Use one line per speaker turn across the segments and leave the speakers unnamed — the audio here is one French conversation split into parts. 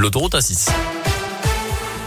l'autoroute A6.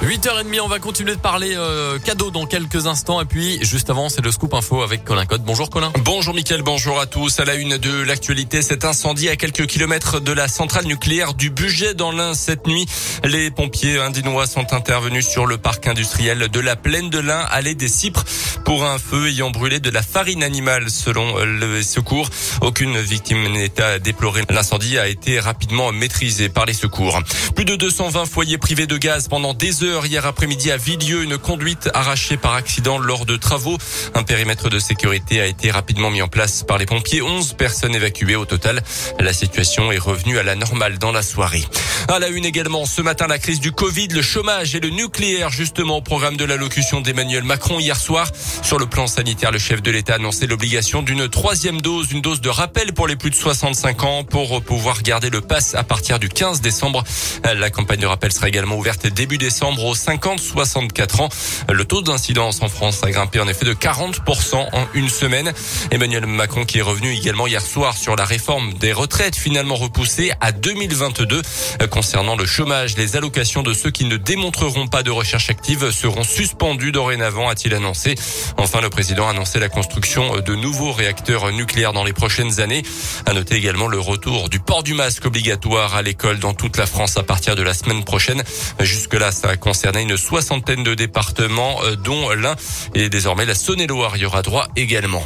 8h30, on va continuer de parler euh, cadeaux dans quelques instants. Et puis, juste avant, c'est le scoop info avec Colin Code. Bonjour Colin.
Bonjour Mickaël, bonjour à tous. À la une de l'actualité, cet incendie à quelques kilomètres de la centrale nucléaire du budget dans l'Ain cette nuit. Les pompiers indinois sont intervenus sur le parc industriel de la plaine de l'Ain, allée des Cypres, pour un feu ayant brûlé de la farine animale selon le secours. Aucune victime n'est à déplorer. L'incendie a été rapidement maîtrisé par les secours. Plus de 220 foyers privés de gaz pendant des heures hier après-midi à Villieu, une conduite arrachée par accident lors de travaux. Un périmètre de sécurité a été rapidement mis en place par les pompiers. 11 personnes évacuées au total. La situation est revenue à la normale dans la soirée. À la une également, ce matin, la crise du Covid, le chômage et le nucléaire, justement, au programme de l'allocution d'Emmanuel Macron hier soir. Sur le plan sanitaire, le chef de l'État a annoncé l'obligation d'une troisième dose, une dose de rappel pour les plus de 65 ans pour pouvoir garder le pass à partir du 15 décembre. La campagne de rappel sera également ouverte début décembre aux 50-64 ans. Le taux d'incidence en France a grimpé en effet de 40% en une semaine. Emmanuel Macron qui est revenu également hier soir sur la réforme des retraites finalement repoussée à 2022. Concernant le chômage, les allocations de ceux qui ne démontreront pas de recherche active seront suspendues dorénavant, a-t-il annoncé. Enfin, le président a annoncé la construction de nouveaux réacteurs nucléaires dans les prochaines années. À noter également le retour du port du masque obligatoire à l'école dans toute la France à partir de la semaine prochaine. Jusque-là, ça a concerné une soixantaine de départements, euh, dont l'un et désormais la Saône-et-Loire y aura droit également.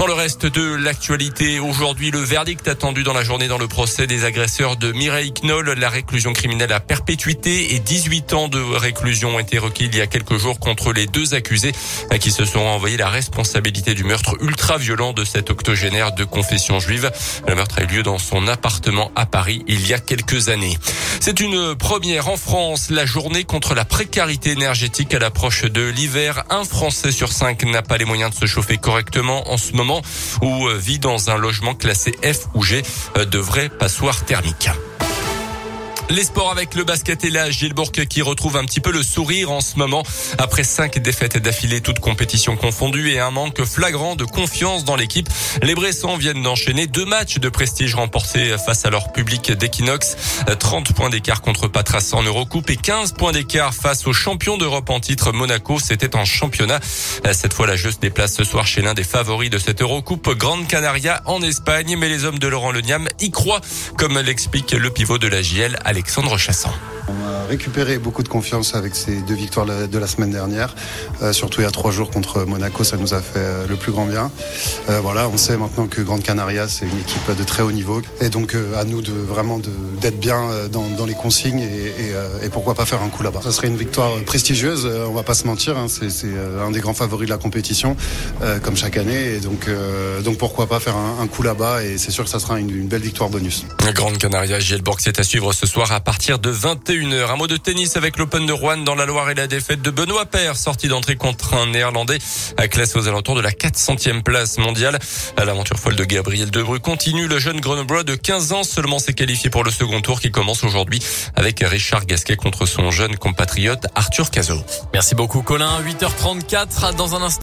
Dans le reste de l'actualité, aujourd'hui, le verdict attendu dans la journée dans le procès des agresseurs de Mireille Knoll. La réclusion criminelle à perpétuité et 18 ans de réclusion ont été requis il y a quelques jours contre les deux accusés qui se sont envoyés la responsabilité du meurtre ultra-violent de cet octogénaire de confession juive. Le meurtre a eu lieu dans son appartement à Paris il y a quelques années. C'est une première en France, la journée contre la précarité énergétique à l'approche de l'hiver. Un Français sur cinq n'a pas les moyens de se chauffer correctement en ce moment ou vit dans un logement classé F ou G de vraies passoires thermiques. Les sports avec le basket et la Gilbourg qui retrouve un petit peu le sourire en ce moment après cinq défaites d'affilée toutes compétitions confondues et un manque flagrant de confiance dans l'équipe. Les Bressans viennent d'enchaîner deux matchs de prestige remportés face à leur public d'Equinox. 30 points d'écart contre Patras en Eurocoupe et 15 points d'écart face aux champions d'Europe en titre Monaco. C'était en championnat. Cette fois, la jeu se déplace ce soir chez l'un des favoris de cette Eurocoupe, Grande Canaria en Espagne. Mais les hommes de Laurent Leniam y croient, comme l'explique le pivot de la JL, Chassan.
On a récupéré beaucoup de confiance avec ces deux victoires de la semaine dernière. Euh, surtout il y a trois jours contre Monaco, ça nous a fait euh, le plus grand bien. Euh, voilà, on sait maintenant que Grande Canaria c'est une équipe de très haut niveau et donc euh, à nous de vraiment d'être bien dans, dans, les consignes et, et, et, pourquoi pas faire un coup là-bas. Ça serait une victoire prestigieuse, on va pas se mentir, hein, c'est un des grands favoris de la compétition comme chaque année et donc donc pourquoi pas faire un, un coup là-bas et c'est sûr que ça sera une, une, belle victoire bonus.
Grande Canaria, Gielborg, c'est à suivre ce soir à partir de 21 un mot de tennis avec l'Open de Rouen dans la Loire et la défaite de Benoît Paire, sorti d'entrée contre un néerlandais à classe aux alentours de la 400e place mondiale. L'aventure folle de Gabriel Debru continue. Le jeune Grenoblois de 15 ans seulement s'est qualifié pour le second tour qui commence aujourd'hui avec Richard Gasquet contre son jeune compatriote Arthur Cazot.
Merci beaucoup Colin. 8h34 dans un instant.